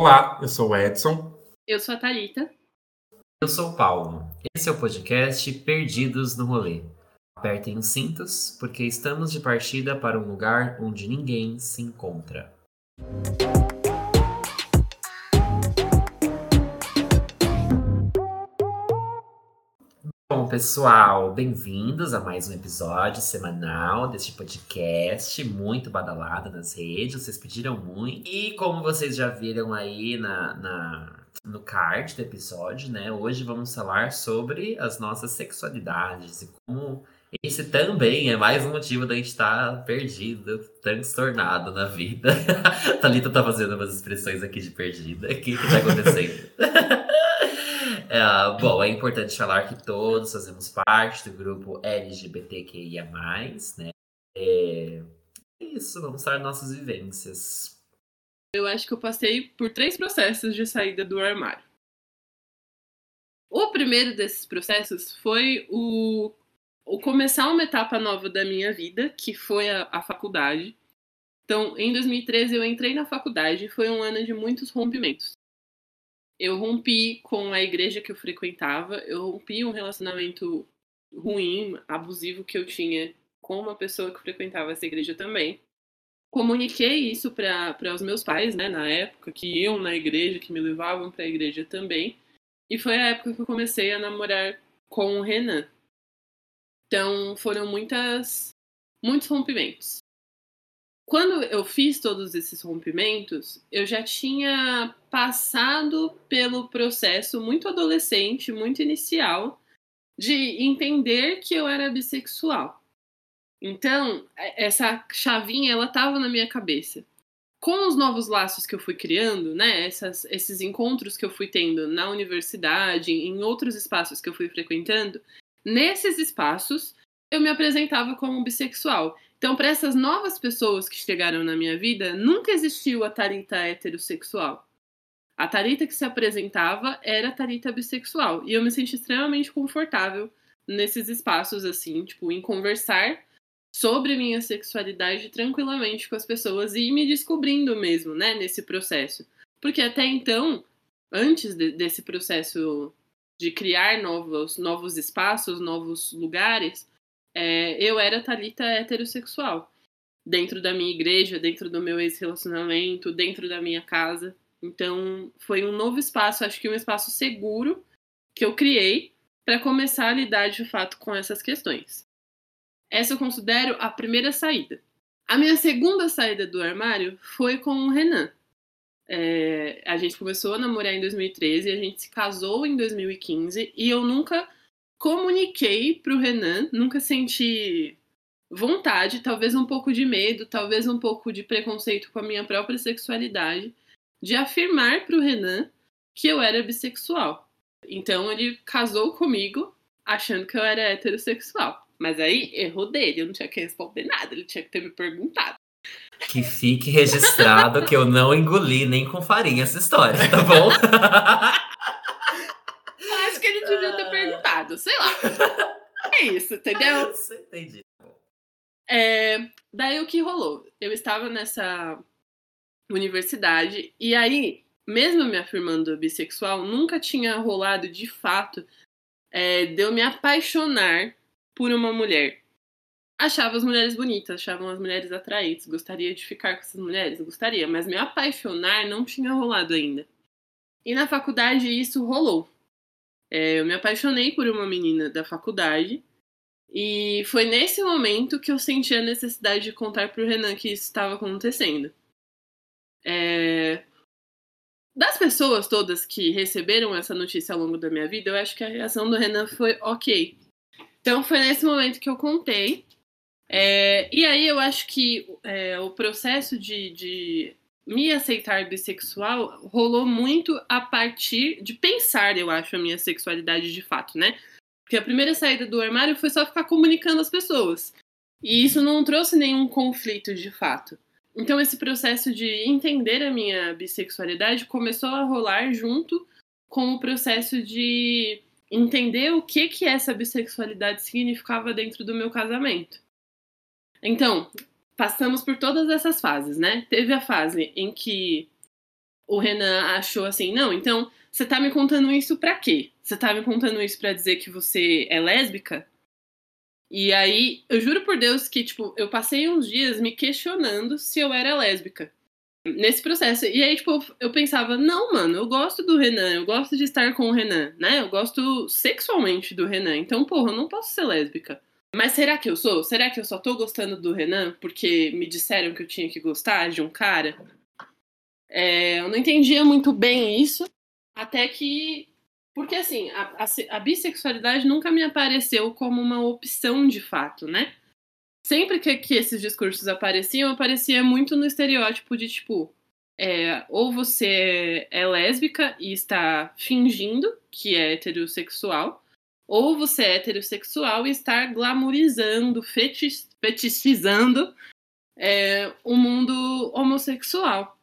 Olá, eu sou o Edson. Eu sou a Thalita. Eu sou o Paulo. Esse é o podcast Perdidos no Rolê. Apertem os cintos, porque estamos de partida para um lugar onde ninguém se encontra. Pessoal, bem-vindos a mais um episódio semanal deste podcast, muito badalado nas redes, vocês pediram muito. E como vocês já viram aí na, na, no card do episódio, né, hoje vamos falar sobre as nossas sexualidades e como esse também é mais um motivo da gente estar tá perdido, transtornado na vida. Thalita tá fazendo umas expressões aqui de perdida. O que, que tá acontecendo? É, bom, é importante falar que todos fazemos parte do grupo LGBTQIA, né? É, é isso, vamos falar nossas vivências. Eu acho que eu passei por três processos de saída do armário. O primeiro desses processos foi o, o começar uma etapa nova da minha vida, que foi a, a faculdade. Então, em 2013, eu entrei na faculdade e foi um ano de muitos rompimentos eu rompi com a igreja que eu frequentava, eu rompi um relacionamento ruim, abusivo que eu tinha com uma pessoa que frequentava essa igreja também. Comuniquei isso para os meus pais, né, na época, que iam na igreja, que me levavam para a igreja também. E foi a época que eu comecei a namorar com o Renan. Então foram muitas, muitos rompimentos. Quando eu fiz todos esses rompimentos, eu já tinha passado pelo processo muito adolescente, muito inicial, de entender que eu era bissexual. Então, essa chavinha, ela estava na minha cabeça. Com os novos laços que eu fui criando, né, essas, esses encontros que eu fui tendo na universidade, em outros espaços que eu fui frequentando, nesses espaços eu me apresentava como bissexual. Então, para essas novas pessoas que chegaram na minha vida, nunca existiu a Tarita heterossexual. A Tarita que se apresentava era a Tarita bissexual. E eu me senti extremamente confortável nesses espaços, assim, tipo, em conversar sobre minha sexualidade tranquilamente com as pessoas e me descobrindo mesmo, né, nesse processo. Porque até então, antes de, desse processo de criar novos, novos espaços, novos lugares, é, eu era Talita heterossexual. Dentro da minha igreja, dentro do meu ex-relacionamento, dentro da minha casa. Então, foi um novo espaço, acho que um espaço seguro que eu criei para começar a lidar de fato com essas questões. Essa eu considero a primeira saída. A minha segunda saída do armário foi com o Renan. É, a gente começou a namorar em 2013, a gente se casou em 2015 e eu nunca comuniquei pro Renan, nunca senti vontade, talvez um pouco de medo, talvez um pouco de preconceito com a minha própria sexualidade, de afirmar pro Renan que eu era bissexual. Então ele casou comigo achando que eu era heterossexual. Mas aí errou dele, eu não tinha que responder nada, ele tinha que ter me perguntado. Que fique registrado que eu não engoli nem com farinha essa história, tá bom? perguntado, sei lá. É isso, entendeu? Entendi. É, daí o que rolou? Eu estava nessa universidade e aí, mesmo me afirmando bissexual, nunca tinha rolado de fato é, de eu me apaixonar por uma mulher. Achava as mulheres bonitas, achava as mulheres atraentes, gostaria de ficar com essas mulheres, gostaria, mas me apaixonar não tinha rolado ainda. E na faculdade isso rolou. É, eu me apaixonei por uma menina da faculdade e foi nesse momento que eu senti a necessidade de contar para o Renan que isso estava acontecendo. É... Das pessoas todas que receberam essa notícia ao longo da minha vida, eu acho que a reação do Renan foi ok. Então foi nesse momento que eu contei. É... E aí eu acho que é, o processo de, de me aceitar bissexual rolou muito a partir de pensar, eu acho, a minha sexualidade de fato, né? Porque a primeira saída do armário foi só ficar comunicando às pessoas. E isso não trouxe nenhum conflito de fato. Então esse processo de entender a minha bissexualidade começou a rolar junto com o processo de entender o que que essa bissexualidade significava dentro do meu casamento. Então, passamos por todas essas fases, né? Teve a fase em que o Renan achou assim, não, então você tá me contando isso pra quê? Você tá me contando isso pra dizer que você é lésbica? E aí, eu juro por Deus que, tipo, eu passei uns dias me questionando se eu era lésbica nesse processo. E aí, tipo, eu pensava, não, mano, eu gosto do Renan, eu gosto de estar com o Renan, né? Eu gosto sexualmente do Renan. Então, porra, eu não posso ser lésbica. Mas será que eu sou? Será que eu só tô gostando do Renan porque me disseram que eu tinha que gostar de um cara? É, eu não entendia muito bem isso, até que. Porque, assim, a, a, a bissexualidade nunca me apareceu como uma opção de fato, né? Sempre que, que esses discursos apareciam, aparecia muito no estereótipo de tipo. É, ou você é lésbica e está fingindo que é heterossexual, ou você é heterossexual e está glamorizando, fetich, fetichizando é, o mundo homossexual.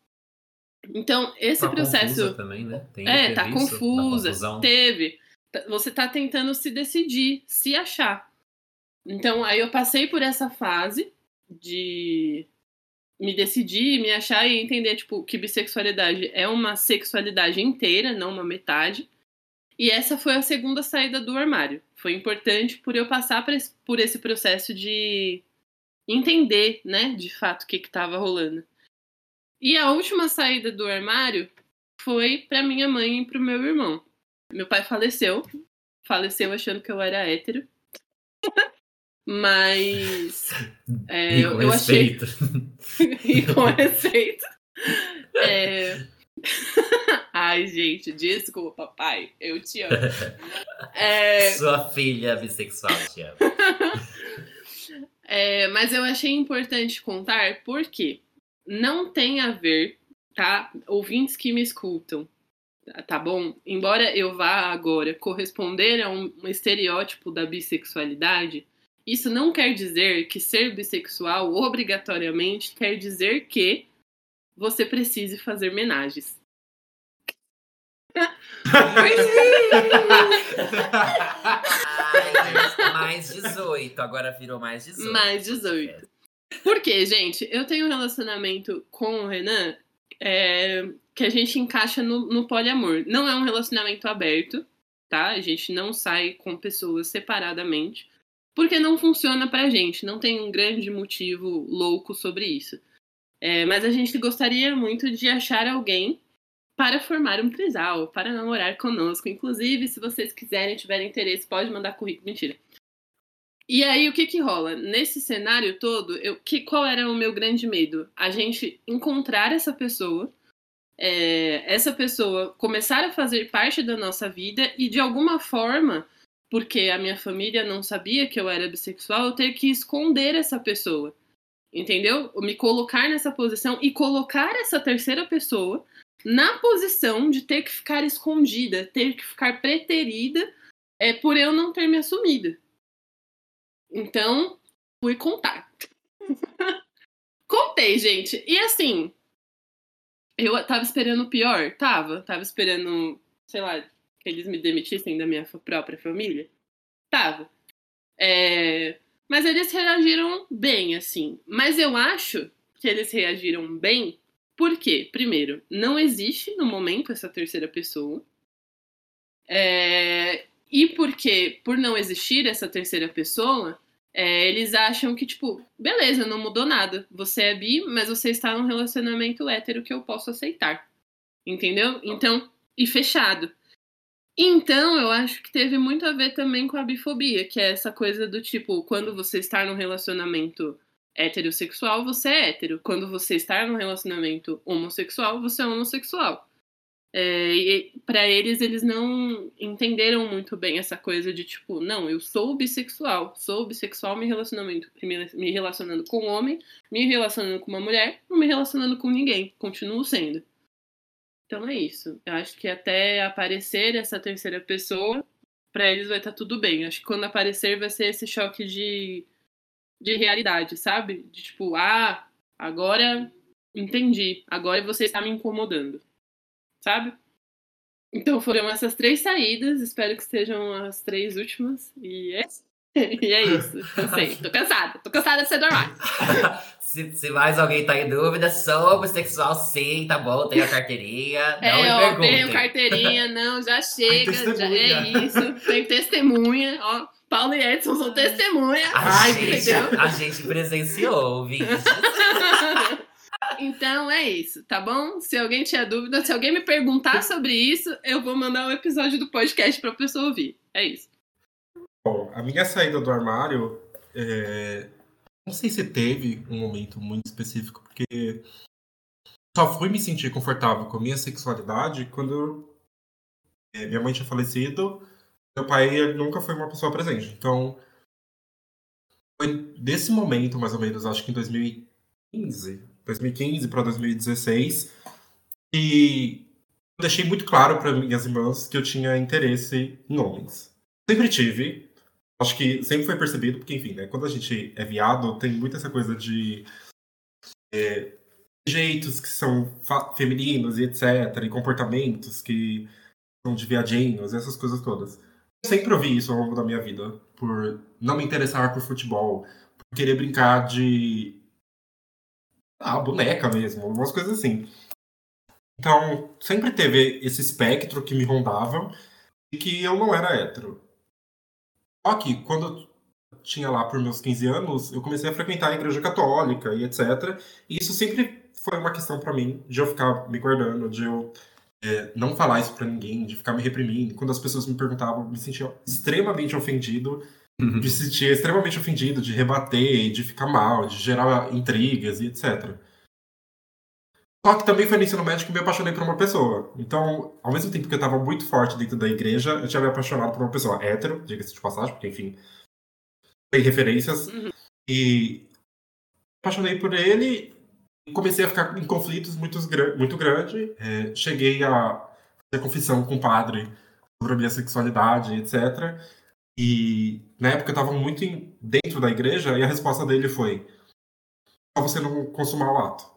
Então, esse tá processo. também, né? Tem, é, tá confusa. Teve. Você tá tentando se decidir, se achar. Então, aí eu passei por essa fase de me decidir, me achar e entender, tipo, que bissexualidade é uma sexualidade inteira, não uma metade. E essa foi a segunda saída do armário. Foi importante por eu passar por esse processo de entender, né, de fato, o que estava rolando. E a última saída do armário foi para minha mãe e para o meu irmão. Meu pai faleceu, faleceu achando que eu era hétero. Mas. É, e com eu respeito. Achei... e com respeito. É... Ai, gente, desculpa, pai. Eu te amo. É... Sua filha bissexual te ama. É, mas eu achei importante contar porque não tem a ver, tá? Ouvintes que me escutam, tá bom? Embora eu vá agora corresponder a um, um estereótipo da bissexualidade, isso não quer dizer que ser bissexual obrigatoriamente quer dizer que você precise fazer mais 18, agora virou mais 18. Mais 18. Porque, gente, eu tenho um relacionamento com o Renan é, que a gente encaixa no, no poliamor. Não é um relacionamento aberto, tá? A gente não sai com pessoas separadamente, porque não funciona pra gente. Não tem um grande motivo louco sobre isso. É, mas a gente gostaria muito de achar alguém para formar um trisal, para namorar conosco. Inclusive, se vocês quiserem, tiverem interesse, pode mandar currículo. Mentira. E aí, o que que rola? Nesse cenário todo, eu, que, qual era o meu grande medo? A gente encontrar essa pessoa, é, essa pessoa começar a fazer parte da nossa vida e, de alguma forma, porque a minha família não sabia que eu era bissexual, eu ter que esconder essa pessoa. Entendeu? Me colocar nessa posição e colocar essa terceira pessoa na posição de ter que ficar escondida, ter que ficar preterida é, por eu não ter me assumido. Então, fui contar. Contei, gente. E assim, eu tava esperando o pior? Tava. Tava esperando, sei lá, que eles me demitissem da minha própria família? Tava. É... Mas eles reagiram bem, assim. Mas eu acho que eles reagiram bem porque, primeiro, não existe no momento essa terceira pessoa. É... E porque, por não existir essa terceira pessoa, é, eles acham que, tipo, beleza, não mudou nada. Você é bi, mas você está num relacionamento hétero que eu posso aceitar. Entendeu? Então, e fechado. Então, eu acho que teve muito a ver também com a bifobia, que é essa coisa do tipo, quando você está num relacionamento heterossexual, você é hétero. Quando você está num relacionamento homossexual, você é homossexual. É, e para eles, eles não entenderam muito bem essa coisa de tipo, não, eu sou bissexual, sou bissexual me relacionando, me relacionando com um homem, me relacionando com uma mulher, não me relacionando com ninguém, continuo sendo. Então é isso. Eu acho que até aparecer essa terceira pessoa, para eles vai estar tá tudo bem. Acho que quando aparecer vai ser esse choque de, de realidade, sabe? De tipo, ah, agora entendi, agora você está me incomodando sabe? Então foram essas três saídas, espero que sejam as três últimas. E é E é isso. Tô cansada. Tô cansada de ser armário. se, se mais alguém tá em dúvida, sou bissexual sim, tá bom, tenho a carteirinha. Não é, me ó, perguntem. tenho carteirinha, não, já chega. Já, é isso. Tem testemunha, ó. Paulo e Edson são testemunha. A, Ai, gente, a gente presenciou, ouvinte. Então é isso, tá bom? Se alguém tiver dúvida, se alguém me perguntar sobre isso, eu vou mandar um episódio do podcast pra pessoa ouvir. É isso. Bom, a minha saída do armário, é, não sei se teve um momento muito específico, porque só fui me sentir confortável com a minha sexualidade quando é, minha mãe tinha falecido, meu pai nunca foi uma pessoa presente. Então, foi desse momento, mais ou menos, acho que em 2015, 2015 para 2016, que eu deixei muito claro para minhas irmãs que eu tinha interesse em homens. Sempre tive, acho que sempre foi percebido, porque, enfim, né, quando a gente é viado, tem muito essa coisa de é, jeitos que são femininos e etc, e comportamentos que são de viadinhos, essas coisas todas. Sempre ouvi isso ao longo da minha vida, por não me interessar por futebol, por querer brincar de. Ah, boneca mesmo, umas coisas assim. Então, sempre teve esse espectro que me rondava e que eu não era hétero. Só que, quando eu tinha lá por meus 15 anos, eu comecei a frequentar a igreja católica e etc. E isso sempre foi uma questão pra mim, de eu ficar me guardando, de eu é, não falar isso pra ninguém, de ficar me reprimindo. Quando as pessoas me perguntavam, eu me sentia extremamente ofendido, me sentia extremamente ofendido de rebater, de ficar mal, de gerar intrigas e etc. Só que também foi no ensino médio que eu me apaixonei por uma pessoa. Então, ao mesmo tempo que eu estava muito forte dentro da igreja, eu tinha me apaixonado por uma pessoa hétero, diga-se de passagem, porque, enfim, tem referências. Uhum. E me apaixonei por ele comecei a ficar em conflitos muito, muito grandes. É, cheguei a fazer confissão com o padre sobre a minha sexualidade, etc. E na época eu estava muito em- dentro da igreja e a resposta dele foi: só você não consumar o ato.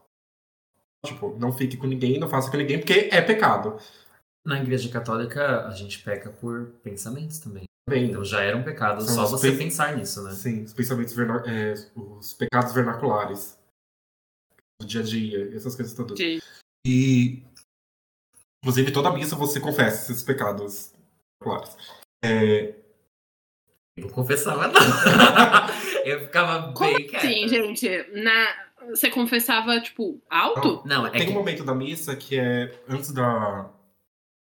Tipo, não fique com ninguém, não faça com ninguém, porque é pecado. Na igreja católica, a gente peca por pensamentos também. Bem, Então já era um pecado só você pe- pensar nisso, né? Sim, os pensamentos verna- é, os pecados vernaculares do dia a dia, essas coisas todas. De- E inclusive toda missa você confessa esses pecados vernaculares. É, Eu não confessava, não. eu ficava Como bem quieta. assim, gente? Na... Você confessava, tipo, alto? Não, é tem que... um momento da missa que é antes da,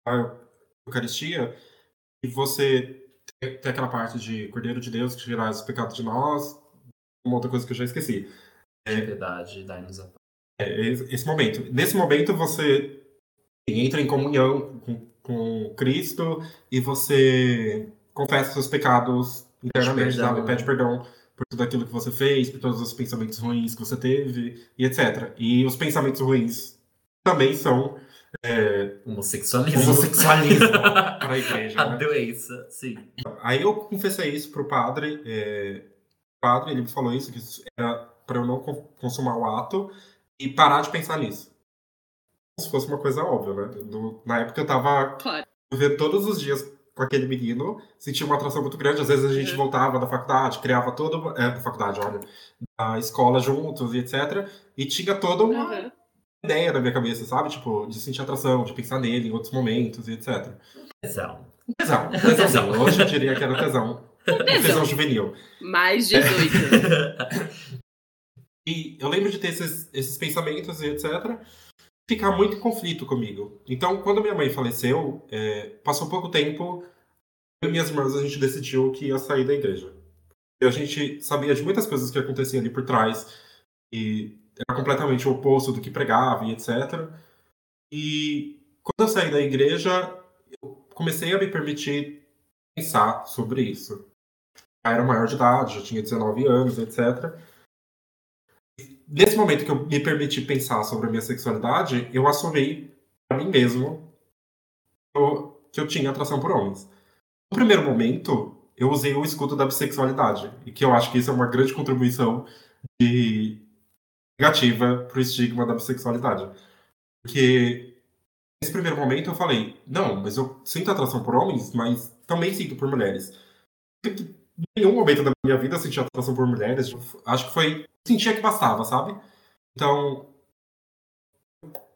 da Eucaristia e você tem, tem aquela parte de Cordeiro de Deus que tirar os pecados de nós, uma outra coisa que eu já esqueci. De piedade, dai-nos a É esse esse momento. Nesse momento você entra em comunhão com, com Cristo e você confessa seus pecados internamente, perdão, sabe? né? Pede perdão por tudo aquilo que você fez, por todos os pensamentos ruins que você teve e etc. E os pensamentos ruins também são é, homossexualismo. homossexualismo para a igreja. a né? doença, sim. Aí eu confessei isso pro padre. é, o padre, ele me falou isso, que isso era para eu não con- consumar o ato e parar de pensar nisso. Como se fosse uma coisa óbvia, né? No- na época eu tava Claro. vendo todos os dias com aquele menino, sentia uma atração muito grande. Às vezes a gente Uhum. voltava da faculdade, criava toda. É, da faculdade, olha. Da escola juntos e etc. E tinha toda uma Aham. ideia na minha cabeça, sabe? Tipo, de sentir atração, de pensar nele em outros momentos e etc. Tesão. Tesão, tesãozinho. Hoje eu diria que era tesão. Tesão. Tesão juvenil. Mais 18. E eu lembro de ter esses, esses pensamentos e etc. Ficar muito em conflito comigo. Então, quando minha mãe faleceu, é, passou pouco tempo, eu e minhas irmãs a gente decidiu que ia sair da igreja. E a gente sabia de muitas coisas que aconteciam ali por trás, e era completamente o oposto do que pregava e etc. E quando eu saí da igreja, eu comecei a me permitir pensar sobre isso. Já era maior de idade, já tinha 19 anos, etc nesse momento que eu me permiti pensar sobre a minha sexualidade, eu assumi para mim mesmo que eu- tinha atração por homens. No primeiro momento, eu usei o escudo da bissexualidade, e que eu acho que isso é uma grande contribuição de negativa para o estigma da bissexualidade. Porque nesse primeiro momento eu falei, não, mas eu sinto atração por homens, mas também sinto por mulheres. Em nenhum momento da minha vida senti atração por mulheres. Acho que foi. Sentia que bastava, sabe? Então.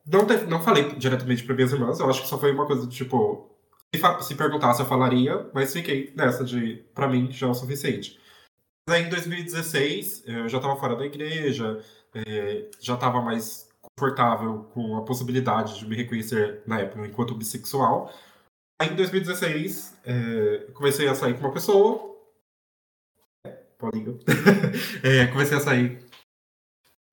Não, te, não falei diretamente para minhas irmãs, eu acho que só foi uma coisa do tipo. Se, se perguntasse, eu falaria, mas fiquei nessa de. Pra mim, já é o suficiente. Aí em 2016, eu já estava fora da igreja, é, já estava mais confortável com a possibilidade de me reconhecer na época enquanto bissexual. Aí em 2016, é, comecei a sair com uma pessoa. Paulinho. é, comecei a sair.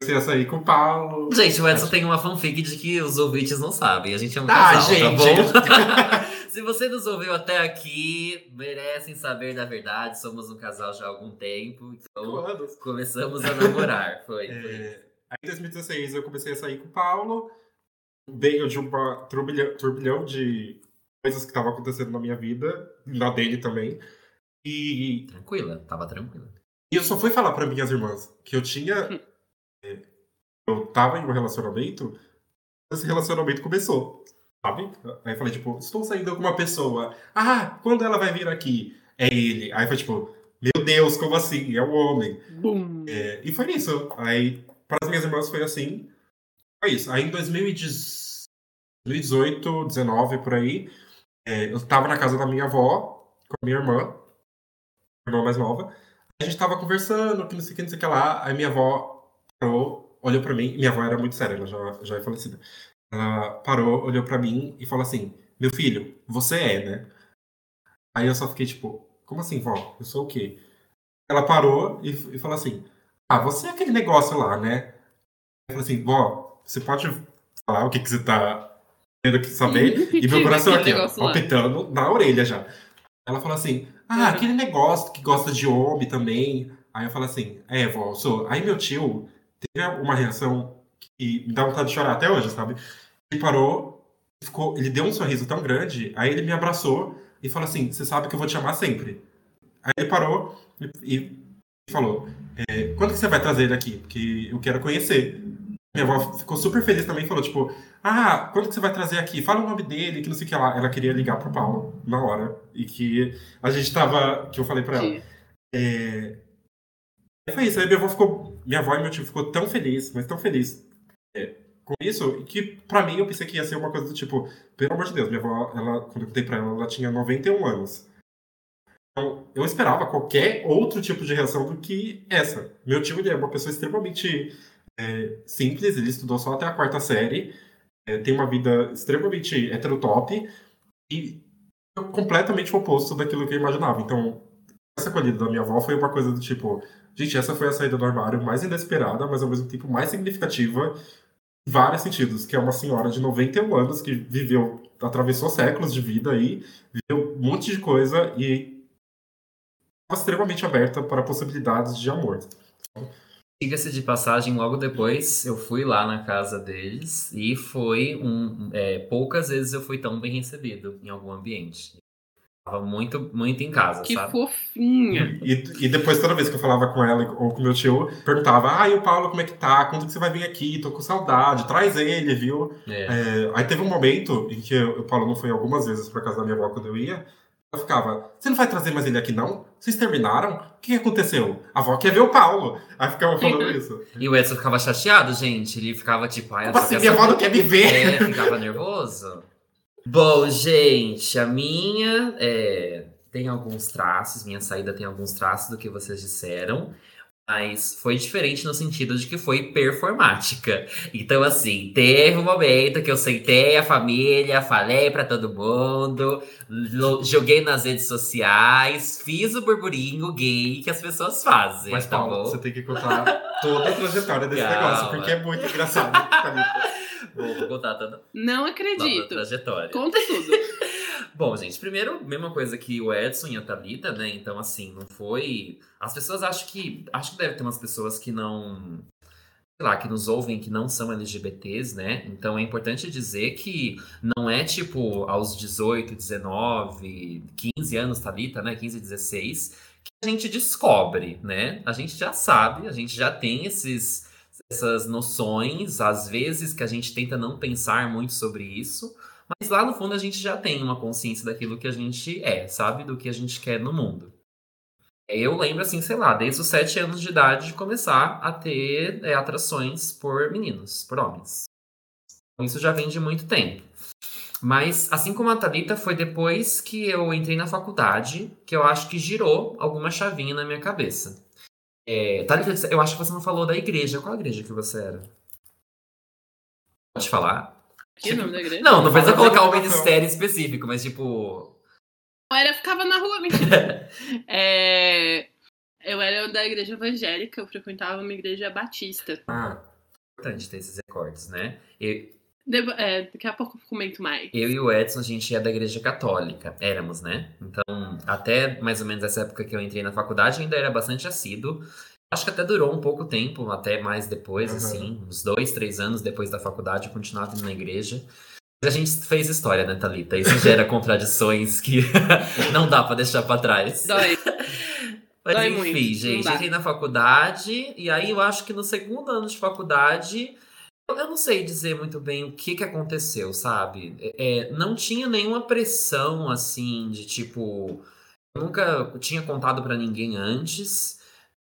Comecei a sair com o Paulo. Gente, o Edson Acho... tem uma fanfic de que os ouvintes não sabem. A gente é um ah, casal, gente. tá bom? Se você nos ouviu até aqui, merecem saber da verdade. Somos um casal já há algum tempo. Então Quando? começamos a namorar. Foi, é... foi. Aí em 2016 eu comecei a sair com o Paulo. Veio de um turbilhão, turbilhão de coisas que estavam acontecendo na minha vida, na dele também. E. Tranquila, tava tranquila. E eu só fui falar para minhas irmãs que eu tinha. É, eu tava em um relacionamento, esse relacionamento começou, sabe? Aí eu falei, tipo, estou saindo com uma pessoa. Ah, quando ela vai vir aqui? É ele. Aí foi tipo, meu Deus, como assim? É o um homem. É, e foi isso. Aí, para as minhas irmãs foi assim. Foi isso. Aí em 2018, 19, por aí, é, eu estava na casa da minha avó, com a minha irmã, irmã mais nova. A gente estava conversando, que não sei o que, não sei o que lá. Aí minha avó parou, olhou para mim. Minha avó era muito séria, ela já, já é falecida. Ela parou, olhou para mim e falou assim: Meu filho, você é, né? Aí eu só fiquei tipo: Como assim, vó? Eu sou o quê? Ela parou e, e falou assim: Ah, você é aquele negócio lá, né? Eu falei assim: Vó, você pode falar o que, que você tá tendo que saber. e meu coração aqui, ó, palpitando na orelha já. Ela falou assim: Ah, aquele negócio que gosta de homem também. Aí eu falo assim: É, vó, sou. Aí meu tio teve uma reação que me dá vontade de chorar até hoje, sabe? Ele parou, ficou, ele deu um sorriso tão grande, aí ele me abraçou e falou assim: Você sabe que eu vou te amar sempre. Aí ele parou e, e falou: é, Quando que você vai trazer ele aqui? Porque eu quero conhecer. Minha avó ficou super feliz também, falou, tipo, ah, quando que você vai trazer aqui? Fala o nome dele, que não sei o que lá. Ela queria ligar pro Paulo na hora. E que a gente tava. Que eu falei pra ela. É... Foi isso. Aí minha avó ficou. Minha avó e meu tio ficou tão feliz, mas tão feliz é, com isso, que pra mim eu pensei que ia ser uma coisa do tipo, pelo amor de Deus, minha avó, ela, quando eu contei pra ela, ela tinha 91 anos. Então, eu esperava qualquer outro tipo de reação do que essa. Meu tio ele é uma pessoa extremamente é, simples, ele estudou só até a quarta série, é, tem uma vida extremamente heterotop e completamente oposto daquilo que eu imaginava. Então, essa acolhida da minha avó foi uma coisa do tipo, gente, essa foi a saída do armário mais inesperada, mas ao mesmo tempo mais significativa em vários sentidos, que é uma senhora de 91 anos que viveu, atravessou séculos de vida aí, viveu um monte de coisa e estava extremamente aberta para possibilidades de amor. Diga-se de passagem, logo depois eu fui lá na casa deles e foi um. É, poucas vezes eu fui tão bem recebido em algum ambiente. Tava muito, muito em casa, que sabe? fofinha. E, e depois, toda vez que eu falava com ela ou com meu tio, perguntava: Ah, e o Paulo, como é que tá? Quando que você vai vir aqui? Tô com saudade, traz ele, viu? É. É, aí teve um momento em que o Paulo não foi algumas vezes pra casa da minha avó quando eu ia. Eu ficava, você não vai trazer mais ele aqui, não? Vocês terminaram? O que aconteceu? A avó quer ver o Paulo. Aí ficava falando isso. E o Edson ficava chateado, gente. Ele ficava tipo, ai, Como assim, minha avó não quer me ver? É, ficava nervoso. Bom, gente, a minha é, tem alguns traços, minha saída tem alguns traços do que vocês disseram. Mas foi diferente no sentido de que foi performática. Então, assim, teve um momento que eu sentei a família, falei para todo mundo, joguei nas redes sociais, fiz o burburinho gay que as pessoas fazem. Mas, tá Paulo, bom? você tem que contar toda a trajetória desse Calma. negócio, porque é muito engraçado. vou, vou contar toda, Não toda a acredito. trajetória. Conta tudo. Bom, gente, primeiro, mesma coisa que o Edson e a Thalita, né? Então, assim, não foi. As pessoas acham que. Acho que deve ter umas pessoas que não. Sei lá, que nos ouvem que não são LGBTs, né? Então é importante dizer que não é tipo aos 18, 19, 15 anos, Thalita, né? 15, 16, que a gente descobre, né? A gente já sabe, a gente já tem esses, essas noções, às vezes que a gente tenta não pensar muito sobre isso. Mas lá no fundo a gente já tem uma consciência daquilo que a gente é, sabe? Do que a gente quer no mundo. Eu lembro, assim, sei lá, desde os sete anos de idade de começar a ter é, atrações por meninos, por homens. Isso já vem de muito tempo. Mas, assim como a Thalita, foi depois que eu entrei na faculdade que eu acho que girou alguma chavinha na minha cabeça. É, Thalita, eu acho que você não falou da igreja. Qual igreja que você era? Pode falar? Que nome da igreja? Não, não precisa colocar um ministério específico, mas tipo. Eu era, ficava na rua, mentira. é, eu era da igreja evangélica, eu frequentava uma igreja batista. Ah, importante ter esses recortes, né? Eu, Debo- é, daqui a pouco eu comento mais. eu e o Edson, a gente é da igreja católica. Éramos, né? Então, até mais ou menos essa época que eu entrei na faculdade, ainda era bastante assíduo. Acho que até durou um pouco tempo, até mais depois, Uhum. assim, uns dois, três anos depois da faculdade, eu continuava indo na igreja. Mas a gente fez história, né, Thalita? Isso gera contradições que não dá pra deixar pra trás. Dói. Mas Dói enfim, muito, gente, entrei na faculdade, e aí eu acho que no segundo ano de faculdade, eu não sei dizer muito bem o que que aconteceu, sabe? É, é, não tinha nenhuma pressão, assim, de tipo. Eu nunca tinha contado pra ninguém antes.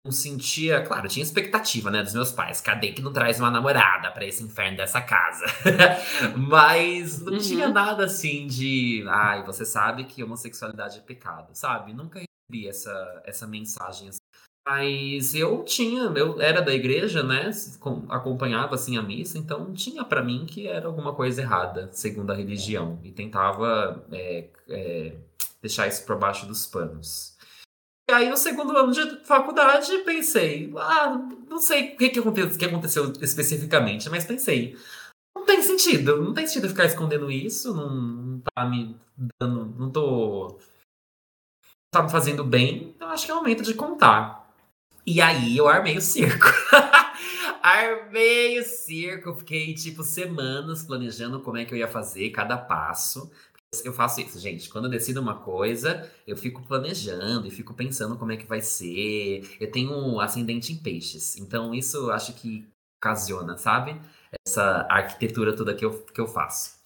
Não sentia. Claro, tinha expectativa, né, dos meus pais. Cadê que não traz uma namorada pra esse inferno dessa casa? Mas não Uhum. tinha nada assim de. Ai, você sabe que homossexualidade é pecado, sabe? Nunca recebi essa, essa mensagem assim. Mas eu tinha, eu era da igreja, né? com- Acompanhava assim a missa, então tinha pra mim que era alguma coisa errada, segundo a religião, e tentava é, é, deixar isso por baixo dos panos. Aí, no segundo ano de faculdade, pensei, ah, não sei o que, que, aconte- que aconteceu especificamente, mas pensei, não tem sentido, não tem sentido ficar escondendo isso, não, não tá me dando, não tô tá me fazendo bem, então acho que é o momento de contar. E aí eu armei o circo. armei o circo, fiquei tipo semanas planejando como é que eu ia fazer cada passo. Eu faço isso, gente. Quando eu decido uma coisa, eu fico planejando e fico pensando como é que vai ser. Eu tenho um ascendente em peixes, então isso acho que ocasiona, sabe? Essa arquitetura toda que eu, que eu faço.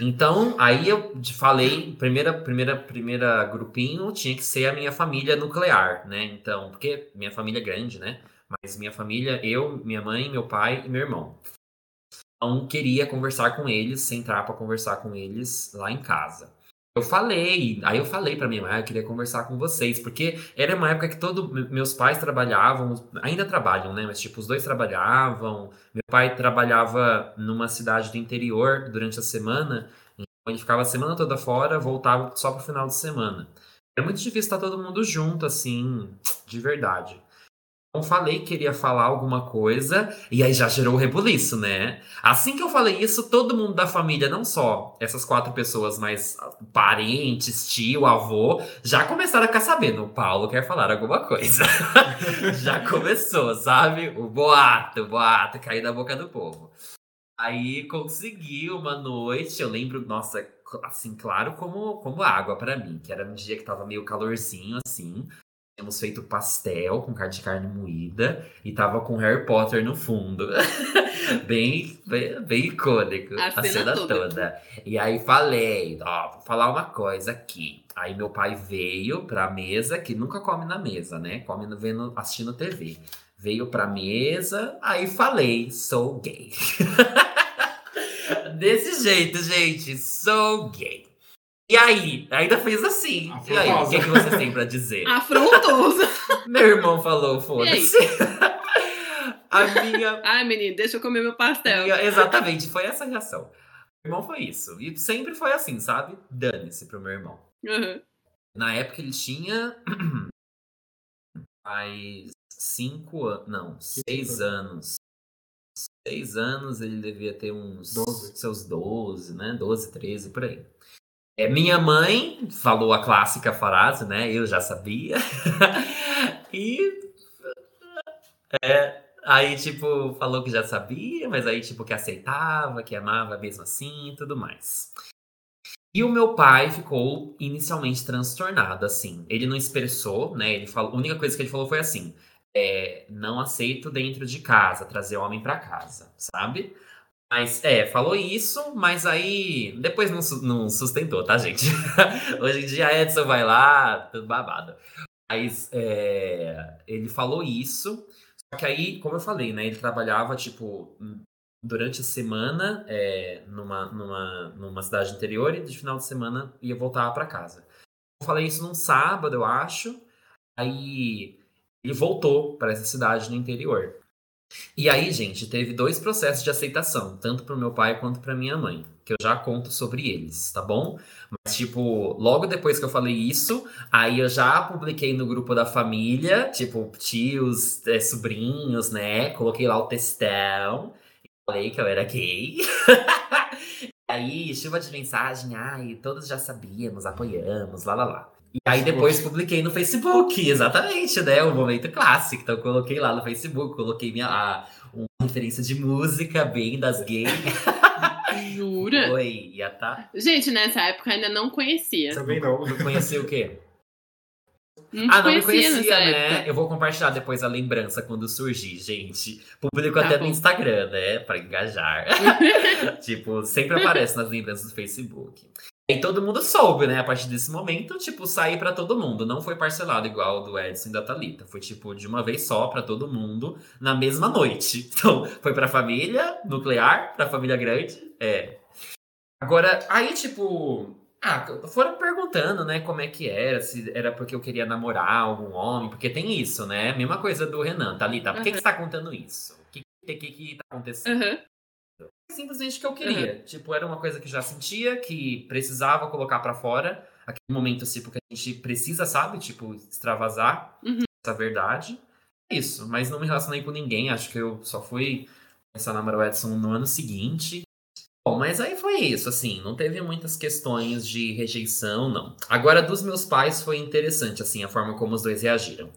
Então, aí eu falei, primeira, primeira, primeira grupinho tinha que ser a minha família nuclear, né? Então, porque minha família é grande, né? Mas minha família, eu, minha mãe, meu pai e meu irmão. Então, queria conversar com eles, sentar para conversar com eles lá em casa. Eu falei, aí eu falei para minha mãe, ah, eu queria conversar com vocês, porque era uma época que todos meus pais trabalhavam, ainda trabalham, né? Mas tipo, os dois trabalhavam. Meu pai trabalhava numa cidade do interior durante a semana, então ele ficava a semana toda fora, voltava só pro final de semana. Era muito difícil estar todo mundo junto, assim, de verdade. Falei que queria falar alguma coisa, e aí já gerou o rebuliço, né? Assim que eu falei isso, todo mundo da família, não só essas quatro pessoas, mas parentes, tio, avô, já começaram a ficar sabendo. O Paulo quer falar alguma coisa. já começou, sabe? O boato, o boato, cair da boca do povo. Aí consegui uma noite, eu lembro, nossa, assim, claro como, como água pra mim, que era um dia que tava meio calorzinho, assim. Tínhamos feito pastel com carne de carne moída e tava com Harry Potter no fundo. bem, bem, bem icônico. A A, cena toda. toda. E aí falei, ó, vou falar uma coisa aqui. Aí meu pai veio pra mesa, que nunca come na mesa, né? Come vendo, assistindo TV. Veio pra mesa, aí falei, sou gay. Desse jeito, gente, sou gay. E aí, ainda fez assim. E aí, o que, que vocês têm pra dizer? Afrontoso. Meu irmão falou, foda-se. A minha, Ai, menino, deixa eu comer meu pastel. minha- Exatamente, foi essa a reação. Meu irmão foi isso. E sempre foi assim, sabe? Dane-se pro meu irmão. Uhum. Na época ele tinha. mais cinco anos. Não, seis anos. Seis anos ele devia ter uns. Doze. Seus 12, né? 12, 13, por aí. É, minha mãe falou a clássica frase, né? Eu já sabia. e. É, aí, tipo, falou que já sabia, mas aí, tipo, que aceitava, que amava mesmo assim e tudo mais. E o meu pai ficou inicialmente transtornado, assim. Ele não expressou, né? Ele falou, a única coisa que ele falou foi assim: é, não aceito dentro de casa, trazer homem pra casa, sabe? Mas, é, falou isso, mas aí depois não, não sustentou, tá, gente? Hoje em dia Edson vai lá, tudo babado. Mas é, ele falou isso. Só que aí, como eu falei, né? Ele trabalhava, tipo, durante a semana é, numa, numa, numa cidade interior e de final de semana ia voltar para casa. Eu falei isso num sábado, eu acho. Aí ele voltou para essa cidade no interior. E aí, gente, teve dois processos de aceitação, tanto para o meu pai quanto para minha mãe, que eu já conto sobre eles, tá bom? Mas, tipo, logo depois que eu falei isso, aí eu já publiquei no grupo da família, tipo, tios, é, sobrinhos, né? Coloquei lá o textão, falei que eu era gay. aí, chuva de mensagem, ai, todos já sabíamos, apoiamos, lá, lá, lá. E aí depois publiquei no Facebook, exatamente, né? O momento clássico. Então coloquei lá no Facebook, coloquei minha a, uma referência de música bem das gays. Jura? Oi, ia tá. Gente, nessa época ainda não conhecia. Também não. Não conhecia o quê? Não ah, não me conhecia, né? época. Eu vou compartilhar depois a lembrança quando surgir, gente. Publico Tá até bom. no Instagram, né? Pra engajar. tipo, sempre aparece nas lembranças do Facebook. E todo mundo soube, né? A partir desse momento, tipo, sair pra todo mundo. Não foi parcelado igual do Edson e da Thalita. Foi, tipo, de uma vez só pra todo mundo, na mesma noite. Então, foi pra família nuclear, pra família grande. É. Agora, aí, tipo. Ah, foram perguntando, né, como é que era, se era porque eu queria namorar algum homem, porque tem isso, né? Mesma coisa do Renan, Thalita. Por que, que você tá contando isso? O que, que, que, que tá acontecendo? Aham. Simplesmente que eu queria. Tipo, era uma coisa que já sentia, que precisava colocar pra fora. Aquele momento, tipo, que a gente precisa, sabe? Tipo, extravasar Uhum. essa verdade. É Isso, mas não me relacionei com ninguém. Acho que eu só fui começar a namorar o Edson no ano seguinte. Bom, mas aí foi isso, assim, não teve muitas questões de rejeição, não. Agora, dos meus pais foi interessante, assim, a forma como os dois reagiram.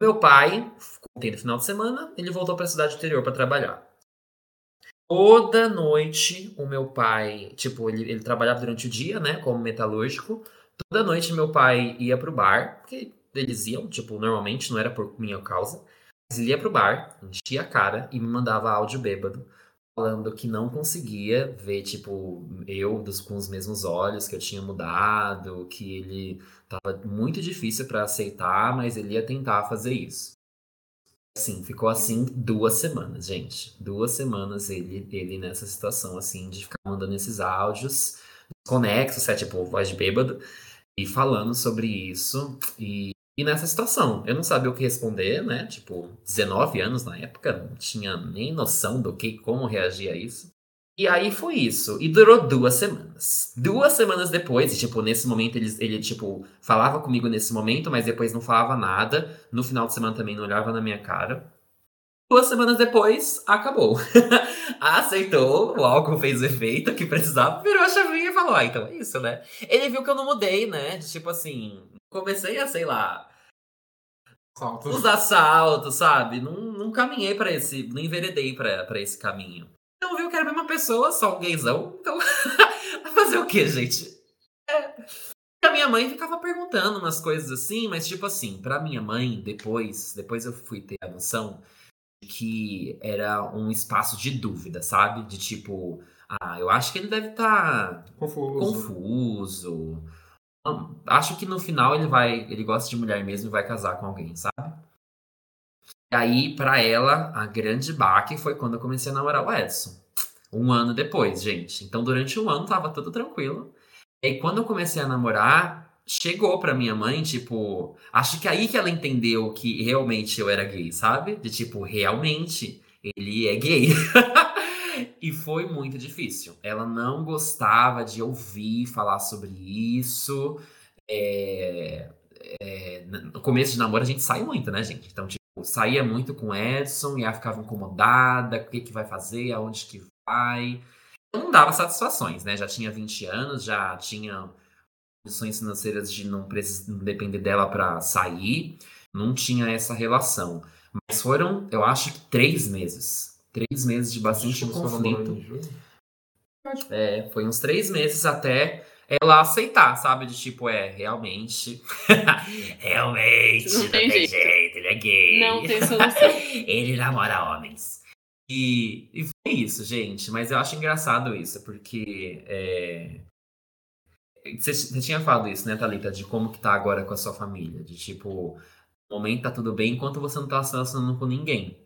Meu pai, contei no final de semana, ele voltou pra cidade interior pra trabalhar. Toda noite, o meu pai, tipo, ele, ele trabalhava durante o dia, né, como metalúrgico. Toda noite, meu pai ia pro bar, porque eles iam, tipo, normalmente, não era por minha causa. Mas ele ia pro bar, enchia a cara e me mandava áudio bêbado, falando que não conseguia ver, tipo, eu dos, com os mesmos olhos, que eu tinha mudado, que ele tava muito difícil pra aceitar, mas ele ia tentar fazer isso. Assim, ficou assim duas semanas, gente. Duas semanas ele, ele nessa situação, assim, de ficar mandando esses áudios conexos, é tipo, voz de bêbado, e falando sobre isso. E, e nessa situação, eu não sabia o que responder, né? Tipo, 19 anos na época, não tinha nem noção do que, como reagir a isso. E aí foi isso. E durou duas semanas. Duas semanas depois, e tipo, nesse momento ele, ele, tipo, falava comigo nesse momento, mas depois não falava nada. No final de semana também não olhava na minha cara. Duas semanas depois, acabou. Aceitou, o álcool fez o efeito que precisava, virou a chavinha e falou: Ah, então é isso, né? Ele viu que eu não mudei, né? De, tipo assim, comecei a, sei lá, Salto. os assaltos, sabe? Não, não caminhei pra esse. Não enveredei pra esse caminho. Então viu que era a mesma pessoa, só um gaysão. Então, vai fazer o quê, gente? É. A minha mãe ficava perguntando umas coisas assim, mas tipo assim, pra minha mãe, depois, depois eu fui ter a noção de que era um espaço de dúvida, sabe? De tipo, ah, eu acho que ele deve estar Confuso. confuso. Hum, Acho que no final ele vai, ele gosta de mulher mesmo e vai casar com alguém, sabe? E aí, pra ela, a grande baque foi quando eu comecei a namorar o Edson. Um ano depois, gente. Então, durante um ano tava tudo tranquilo. E aí, quando eu comecei a namorar, chegou pra minha mãe, tipo, acho que aí que ela entendeu que realmente eu era gay, sabe? De tipo, realmente, ele é gay. E foi muito difícil. Ela não gostava de ouvir falar sobre isso. É, é, no começo de namoro a gente sai muito, né, gente? Então, tipo, saía muito com o Edson e ela ficava incomodada, o que que vai fazer, aonde que vai. Não dava satisfações, né? Já tinha 20 anos, já tinha condições financeiras de não, precis- não depender dela pra sair. Não tinha essa relação. Mas foram, eu acho que três meses. Três meses de bastante conflito. É, foi uns três meses até ela aceitar, sabe? De tipo, é, realmente. realmente, Não não, tem tem, jeito. jeito. ele é gay. Não tem solução. ele namora homens. E, e foi isso, gente. Mas eu acho engraçado isso, porque é, Você, você tinha falado isso, né, Thalita? De como que tá agora com a sua família. De tipo, no momento tá tudo bem enquanto você não tá se relacionando com ninguém.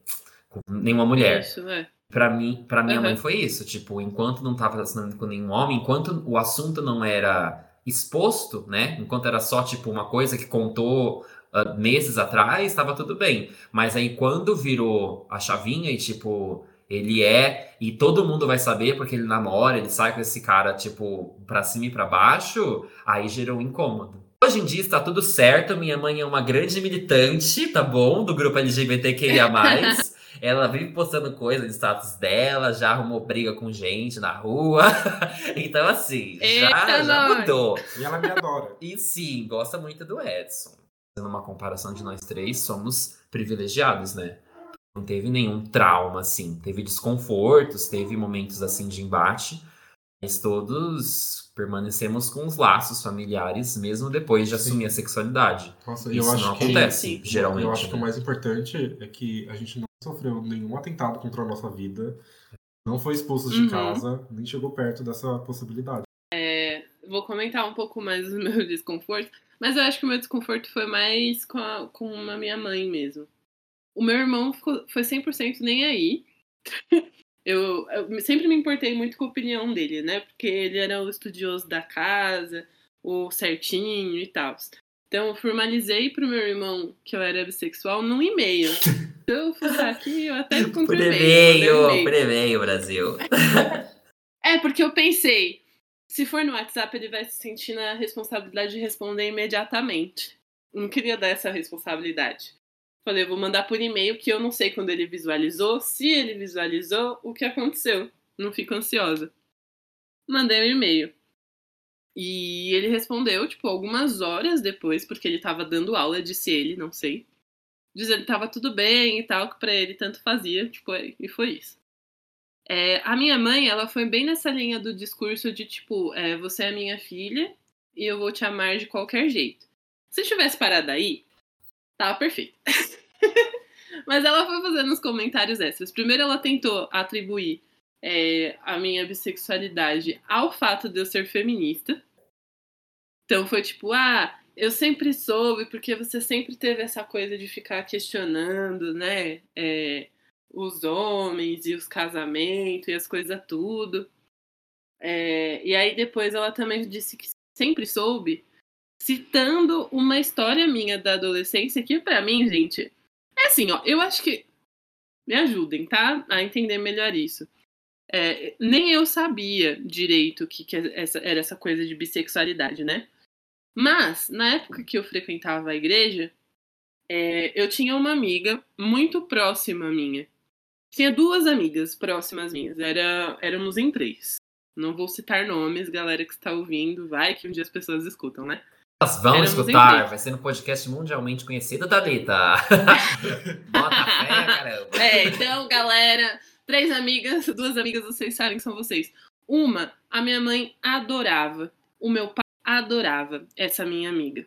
Com nenhuma mulher. Isso, é. Pra mim, pra minha Uhum. mãe foi isso. Tipo, enquanto não tava relacionando com nenhum homem, enquanto o assunto não era exposto, né? Enquanto era só, tipo, uma coisa que contou ah, meses atrás, tava tudo bem. Mas aí quando virou a chavinha e, tipo, ele é, e todo mundo vai saber porque ele namora, ele sai com esse cara, tipo, pra cima e pra baixo, aí gerou um incômodo. Hoje em dia está tudo certo, minha mãe é uma grande militante, tá bom? Do grupo LGBTQIA+. Ela vive postando coisa no status dela, já arrumou briga com gente na rua. então, assim, já, Eita, já mudou. E ela me adora. E sim, gosta muito do Edson. Fazendo uma comparação de nós três, somos privilegiados, né? Não teve nenhum trauma, assim. Teve desconfortos, teve momentos, assim, de embate. Mas todos permanecemos com os laços familiares, mesmo depois de Sim. assumir a sexualidade. Nossa, eu Isso acho não que acontece, Sim. geralmente. Eu acho que o né? mais importante é que a gente não sofreu nenhum atentado contra a nossa vida, não foi expulso de Uhum. casa, nem chegou perto dessa possibilidade. Vou comentar um pouco mais do meu desconforto, mas eu acho que o meu desconforto foi mais com a, com a minha mãe mesmo. O meu irmão ficou, foi 100% nem aí. Eu, eu sempre me importei muito com a opinião dele, né? Porque ele era o estudioso da casa, o certinho e tal. Então, eu formalizei pro meu irmão que eu era bissexual num e-mail. Se eu fuçar aqui, eu até encontro Por o e-mail, mandei por e-mail, Brasil. É, porque eu pensei, se for no WhatsApp, ele vai se sentir na responsabilidade de responder imediatamente. Não queria dar essa responsabilidade. Falei, eu vou mandar por e-mail, que eu não sei quando ele visualizou. Se ele visualizou, o que aconteceu. Não fico ansiosa. Mandei um e-mail. E ele respondeu, tipo, algumas horas depois, porque ele tava dando aula, disse ele, não sei. Dizendo que tava tudo bem e tal, que pra ele tanto fazia, tipo, e foi isso. É, a minha mãe, ela foi bem nessa linha do discurso de tipo, é, você é minha filha e eu vou te amar de qualquer jeito. Se tivesse parado aí, tava perfeito. Mas ela foi fazendo uns comentários extras. Primeiro, ela tentou atribuir é, a minha bissexualidade ao fato de eu ser feminista. Então foi tipo, ah, eu sempre soube, porque você sempre teve essa coisa de ficar questionando, né? É, os homens e os casamentos e as coisas tudo. É, e aí depois ela também disse que sempre soube, citando uma história minha da adolescência que pra mim, gente, é assim, ó, eu acho que me ajudem, tá? A entender melhor isso. É, nem eu sabia direito o que, que essa, era essa coisa de bissexualidade, né? Mas, na época que eu frequentava a igreja, é, eu tinha uma amiga muito próxima minha. Tinha duas amigas próximas minhas. Era, éramos em três. Não vou citar nomes, galera que está ouvindo. Vai que um dia as pessoas escutam, né? Elas vão Éramos escutar, vai ser no podcast mundialmente conhecido da Lita. Bota fé, caramba. É, então, galera, três amigas, duas amigas vocês sabem que são vocês. Uma, a minha mãe adorava. O meu pai adorava essa minha amiga.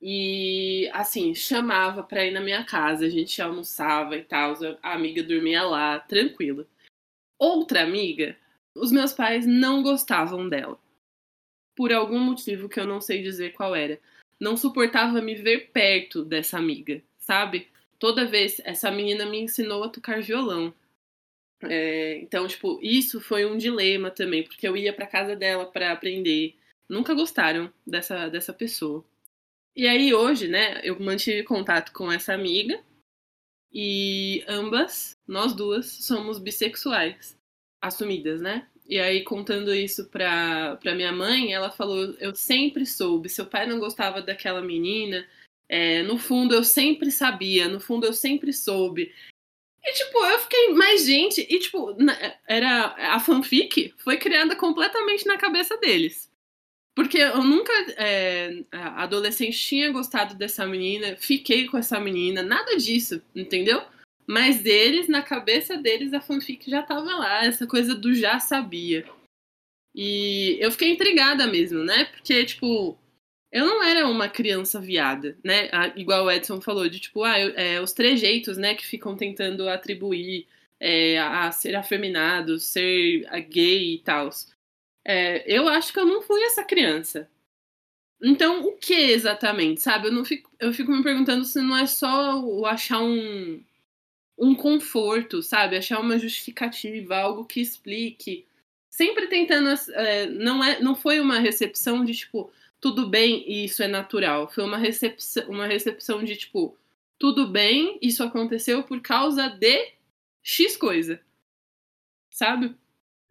E, assim, chamava pra ir na minha casa, a gente almoçava e tal, a amiga dormia lá, tranquila. Outra amiga, os meus pais não gostavam dela. Por algum motivo que eu não sei dizer qual era. Não suportava me ver perto dessa amiga, sabe? Toda vez, essa menina me ensinou a tocar violão. É, então, tipo, isso foi um dilema também, porque eu ia pra casa dela pra aprender. Nunca gostaram dessa, dessa pessoa. E aí, hoje, né, eu mantive contato com essa amiga e ambas, nós duas, somos bissexuais, assumidas, né? E aí, contando isso pra, pra minha mãe, ela falou: Eu sempre soube, seu pai não gostava daquela menina, é, no fundo eu sempre sabia, no fundo eu sempre soube. E, tipo, eu fiquei, mais gente, e, tipo, era, a fanfic foi criada completamente na cabeça deles. Porque eu nunca, é, adolescente, tinha gostado dessa menina, fiquei com essa menina, nada disso, entendeu? Mas eles, na cabeça deles, a fanfic já tava lá, essa coisa do já sabia. E eu fiquei intrigada mesmo, né? Porque, tipo, eu não era uma criança viada, né? Igual o Edson falou, de tipo, ah, eu- é, os trejeitos, né, que ficam tentando atribuir é, a, ser afeminado, ser gay e tal. eu acho que eu não fui essa criança. Então, o que exatamente, sabe? Eu, não fico, eu fico me perguntando se não é só o achar um, um conforto, sabe? Achar uma justificativa, algo que explique. Sempre tentando. É, não, é, não foi uma recepção de tipo, tudo bem e isso é natural. Foi uma recepção, uma recepção de tipo, tudo bem, isso aconteceu por causa de X coisa. Sabe?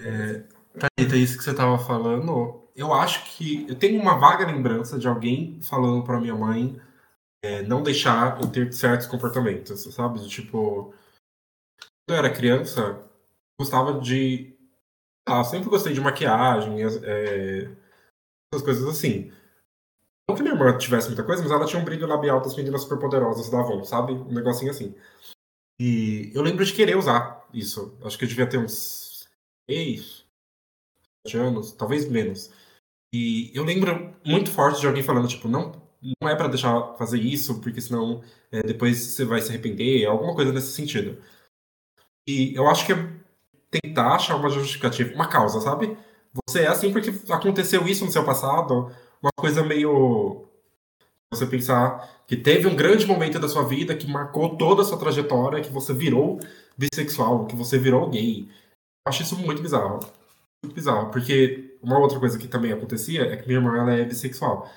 É, Thalita, isso que você tava falando, eu acho que. Eu tenho uma vaga lembrança de alguém falando para minha mãe é, não deixar eu ter certos comportamentos, sabe? Tipo, quando eu era criança, gostava de. Ah, sempre gostei de maquiagem, é, essas coisas assim. Não que minha irmã tivesse muita coisa, mas ela tinha um brilho labial das meninas superpoderosas da Avon, sabe? Um negocinho assim. E eu lembro de querer usar isso. Acho que eu devia ter uns 6, 7 anos, talvez menos. E eu lembro muito forte de alguém falando, tipo, não, não é para deixar fazer isso, porque senão é, depois você vai se arrepender, alguma coisa nesse sentido. E eu acho que é tentar achar uma justificativa, uma causa, sabe? Você é assim porque aconteceu isso no seu passado, uma coisa meio. Você pensar que teve um grande momento da sua vida que marcou toda a sua trajetória, que você virou bissexual, que você virou gay. Eu acho isso muito bizarro. Muito bizarro, porque uma outra coisa que também acontecia é que minha irmã ela é bissexual.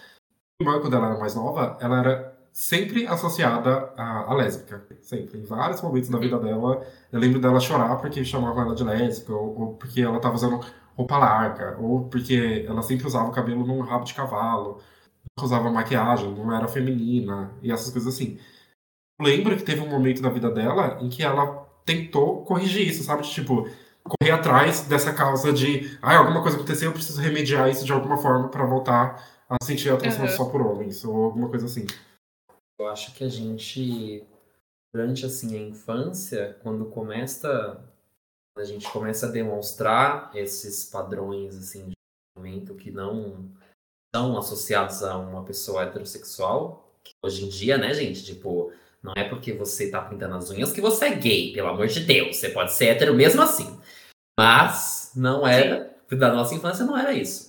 Minha irmã, quando ela era mais nova, ela era sempre associada à, à lésbica. Sempre. Em vários momentos da vida dela, eu lembro dela chorar porque chamavam ela de lésbica, ou, ou porque ela estava usando roupa larga, ou porque ela sempre usava o cabelo num rabo de cavalo, usava maquiagem, não era feminina, e essas coisas assim. Eu lembro que teve um momento da vida dela em que ela tentou corrigir isso, sabe? Tipo, correr atrás dessa causa de, ah, alguma coisa aconteceu, eu preciso remediar isso de alguma forma para voltar a sentir atração uhum. só por homens, ou alguma coisa assim. Eu acho que a gente, durante assim a infância, quando começa a gente começa a demonstrar esses padrões assim de comportamento que não são associados a uma pessoa heterossexual, hoje em dia, né, gente, tipo, não é porque você tá pintando as unhas que você é gay, pelo amor de Deus, você pode ser hétero mesmo assim. Mas não era, da nossa infância não era isso.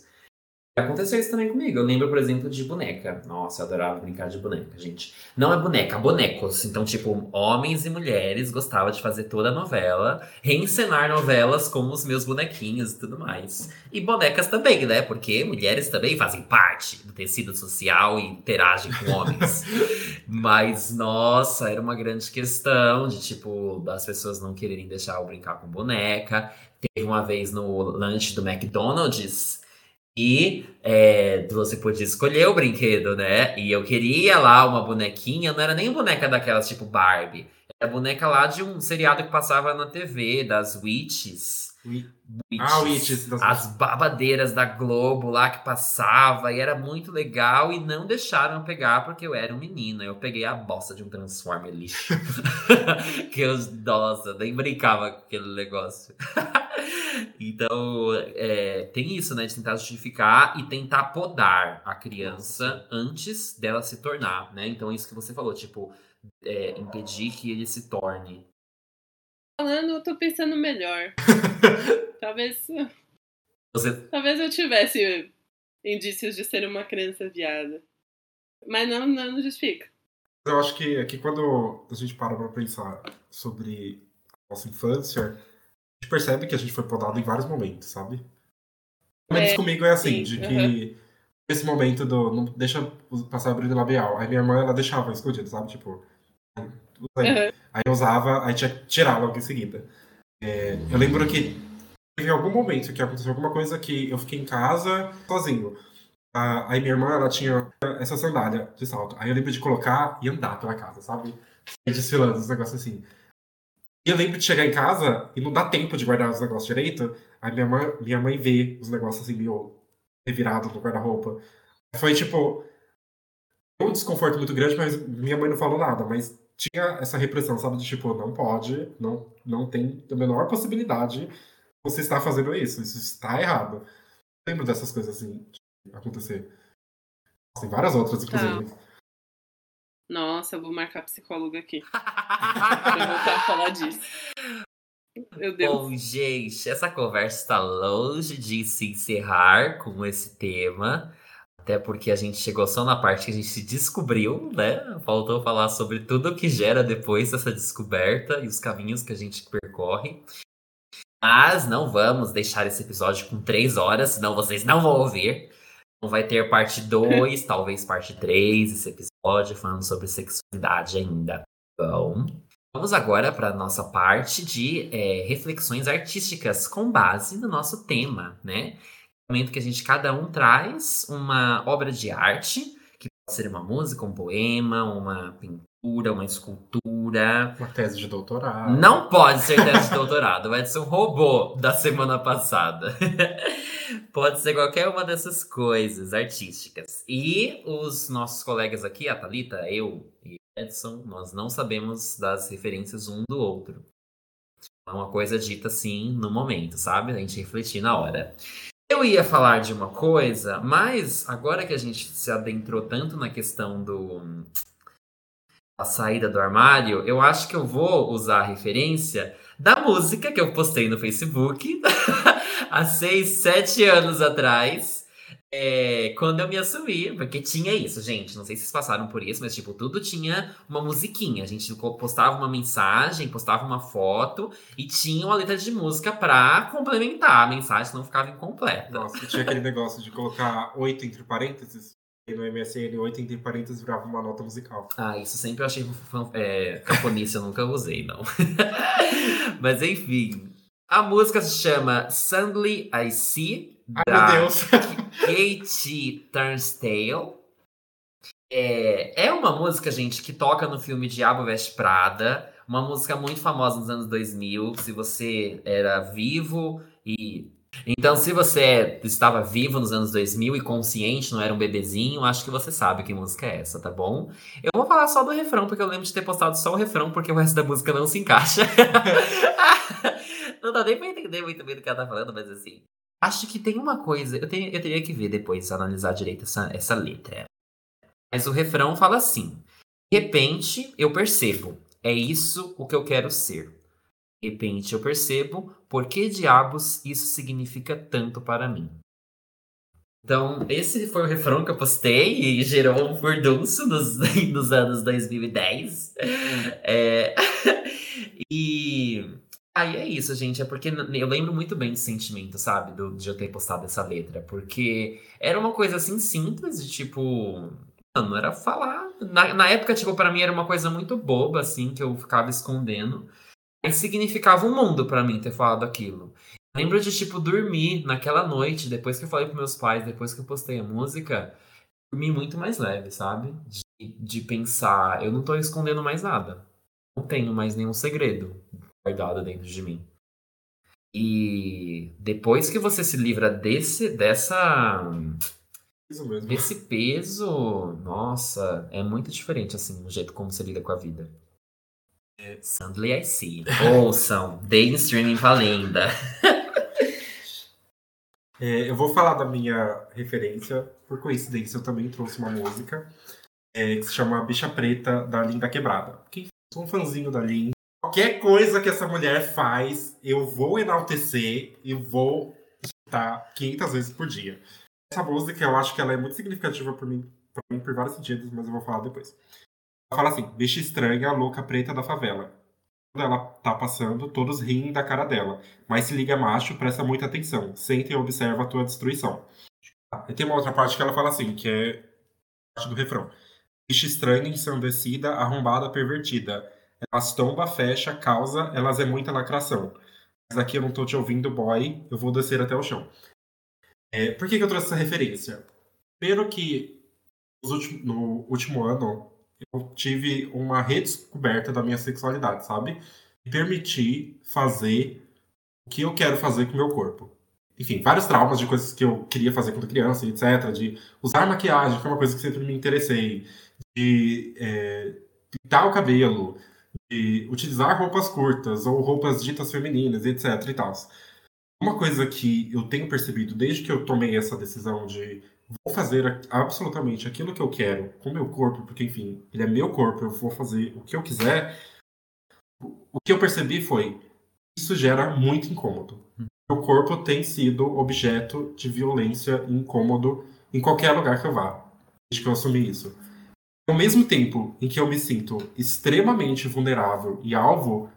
Aconteceu isso também comigo. Eu lembro, por exemplo, de boneca. Nossa, eu adorava brincar de boneca, gente. Não é boneca, bonecos. Então, tipo, homens e mulheres gostavam de fazer toda a novela, reencenar novelas com os meus bonequinhos e tudo mais. E bonecas também, né? Porque mulheres também fazem parte do tecido social e interagem com homens. Mas, nossa, era uma grande questão de, tipo, as pessoas não quererem deixar eu brincar com boneca. Teve uma vez no lanche do McDonald's e é, você podia escolher o brinquedo, né? E eu queria lá uma bonequinha, não era nem boneca daquelas tipo Barbie. Era boneca lá de um seriado que passava na TV, das Witches. Witches. Ah, Witches. As babadeiras da Globo lá que passava. E era muito legal. E não deixaram eu pegar porque eu era um menino. Eu peguei a bosta de um Transformer lixo. que eu, nossa, nem brincava com aquele negócio. então, é, tem isso, né? De tentar justificar e tentar podar a criança antes dela se tornar, né? Então, isso que você falou, tipo, é, impedir que ele se torne. Falando, eu tô pensando melhor. talvez. Você... Talvez eu tivesse indícios de ser uma criança viada. Mas não, não, não justifica. Eu acho que aqui quando a gente para pra pensar sobre a nossa infância, gente percebe que a gente foi podado em vários momentos, sabe? Pelo menos é, comigo é assim, sim, de que esse momento do não deixa passar o brilho labial. Aí minha irmã, ela deixava escondido, sabe? Tipo, aí, uhum. aí eu usava, aí tinha que tirar logo em seguida. É, eu lembro que teve algum momento que aconteceu alguma coisa que eu fiquei em casa sozinho. aí minha irmã, ela tinha essa sandália de salto. Aí eu lembro de colocar e andar pela casa, sabe? Desfilando, os negócios assim. E eu lembro de chegar em casa e não dá tempo de guardar os negócios direito. Aí minha mãe, minha mãe vê os negócios assim meio revirados no guarda-roupa. Foi tipo. Um desconforto muito grande, mas minha mãe não falou nada. Mas tinha essa repressão, sabe? De tipo, não pode, não, não tem a menor possibilidade você estar fazendo isso. Isso está errado. Lembro dessas coisas assim acontecer. Tem várias outras, inclusive. Tá. Nossa, eu vou marcar psicólogo aqui. pra voltar a falar disso. Meu Deus. Bom, gente, essa conversa está longe de se encerrar com esse tema. Até porque a gente chegou só na parte que a gente se descobriu, né? Faltou falar sobre tudo que gera depois dessa descoberta e os caminhos que a gente percorre. Mas não vamos deixar esse episódio com três horas, senão vocês não vão ouvir. Não vai ter parte 2, talvez parte 3, esse episódio falando sobre sexualidade ainda. Bom, vamos agora para a nossa parte de é, reflexões artísticas com base no nosso tema, né? momento que a gente cada um traz uma obra de arte, que pode ser uma música, um poema, uma pintura, uma escultura. Uma tese de doutorado. Não pode ser tese de doutorado, vai ser um robô da semana passada. Pode ser qualquer uma dessas coisas artísticas. E os nossos colegas aqui, a Thalita, eu e Edson, nós não sabemos das referências um do outro. É uma coisa dita assim no momento, sabe? A gente refletir na hora. Eu ia falar de uma coisa, mas agora que a gente se adentrou tanto na questão do a saída do armário, eu acho que eu vou usar a referência da música que eu postei no Facebook há seis, sete anos atrás, é, quando eu me assumi, porque tinha isso, gente. Não sei se vocês passaram por isso, mas tipo, tudo tinha uma musiquinha. A gente postava uma mensagem, postava uma foto e tinha uma letra de música pra complementar a mensagem, senão ficava incompleta. Nossa, tinha aquele negócio de colocar oito entre parênteses. E no MSN, oito entre parênteses virava uma nota musical. Ah, isso sempre eu achei é, eu nunca usei, não. mas enfim. A música se chama Suddenly I See Ai, meu Deus. Kate Turnstile. É, é uma música, gente, que toca no filme Diabo Veste Prada. Uma música muito famosa nos anos 2000. Se você era vivo e. Então, se você estava vivo nos anos 2000 e consciente, não era um bebezinho, acho que você sabe que música é essa, tá bom? Eu vou falar só do refrão, porque eu lembro de ter postado só o refrão, porque o resto da música não se encaixa. não dá nem pra entender muito bem do que ela tá falando, mas assim. Acho que tem uma coisa, eu, tenho, eu teria que ver depois, analisar direito essa, essa letra. Mas o refrão fala assim: De repente eu percebo, é isso o que eu quero ser. De repente eu percebo por que diabos isso significa tanto para mim. Então, esse foi o refrão que eu postei e gerou um furdunço nos, nos anos 2010. É... e Aí é isso, gente. É porque eu lembro muito bem do sentimento, sabe? Do, de eu ter postado essa letra. Porque era uma coisa assim simples, de tipo. Mano, era falar. Na, na época, tipo, para mim era uma coisa muito boba, assim, que eu ficava escondendo. Aí significava um mundo para mim ter falado aquilo. Eu lembro de, tipo, dormir naquela noite, depois que eu falei pros meus pais, depois que eu postei a música, dormir muito mais leve, sabe? De, de pensar, eu não tô escondendo mais nada. Não tenho mais nenhum segredo guardado dentro de mim. E depois que você se livra desse, dessa. Desse peso, nossa, é muito diferente, assim, o jeito como você lida com a vida. É. Suddenly I see. Ouçam, deem streaming pra lenda. É, eu vou falar da minha referência, por coincidência eu também trouxe uma música é, que se chama Bicha Preta, da Linda Quebrada. Quem sou um fãzinho da Linda, Qualquer coisa que essa mulher faz, eu vou enaltecer e vou escutar 500 vezes por dia. Essa música, eu acho que ela é muito significativa por mim, mim por vários sentidos, mas eu vou falar depois. Ela fala assim: bicha estranha, louca preta da favela. Quando ela tá passando, todos riem da cara dela. Mas se liga macho, presta muita atenção. Senta e observa a tua destruição. E tem uma outra parte que ela fala assim, que é parte do refrão. Bicha estranha, ensandecida, arrombada, pervertida elas tomba, fecha, causa, elas é muita lacração. Mas aqui eu não tô te ouvindo, boy, eu vou descer até o chão. É, por que, que eu trouxe essa referência? Pelo que no último ano eu tive uma redescoberta da minha sexualidade, sabe? Me permitir fazer o que eu quero fazer com o meu corpo. Enfim, vários traumas de coisas que eu queria fazer quando criança, etc. De usar maquiagem, que é uma coisa que sempre me interessei. De é, pintar o cabelo, de utilizar roupas curtas ou roupas ditas femininas, etc e tal. Uma coisa que eu tenho percebido desde que eu tomei essa decisão de vou fazer absolutamente aquilo que eu quero com meu corpo, porque enfim, ele é meu corpo, eu vou fazer o que eu quiser. O que eu percebi foi isso gera muito incômodo. Meu corpo tem sido objeto de violência e incômodo em qualquer lugar que eu vá. Desde que eu assumi isso. Ao mesmo tempo em que eu me sinto extremamente vulnerável e alvo,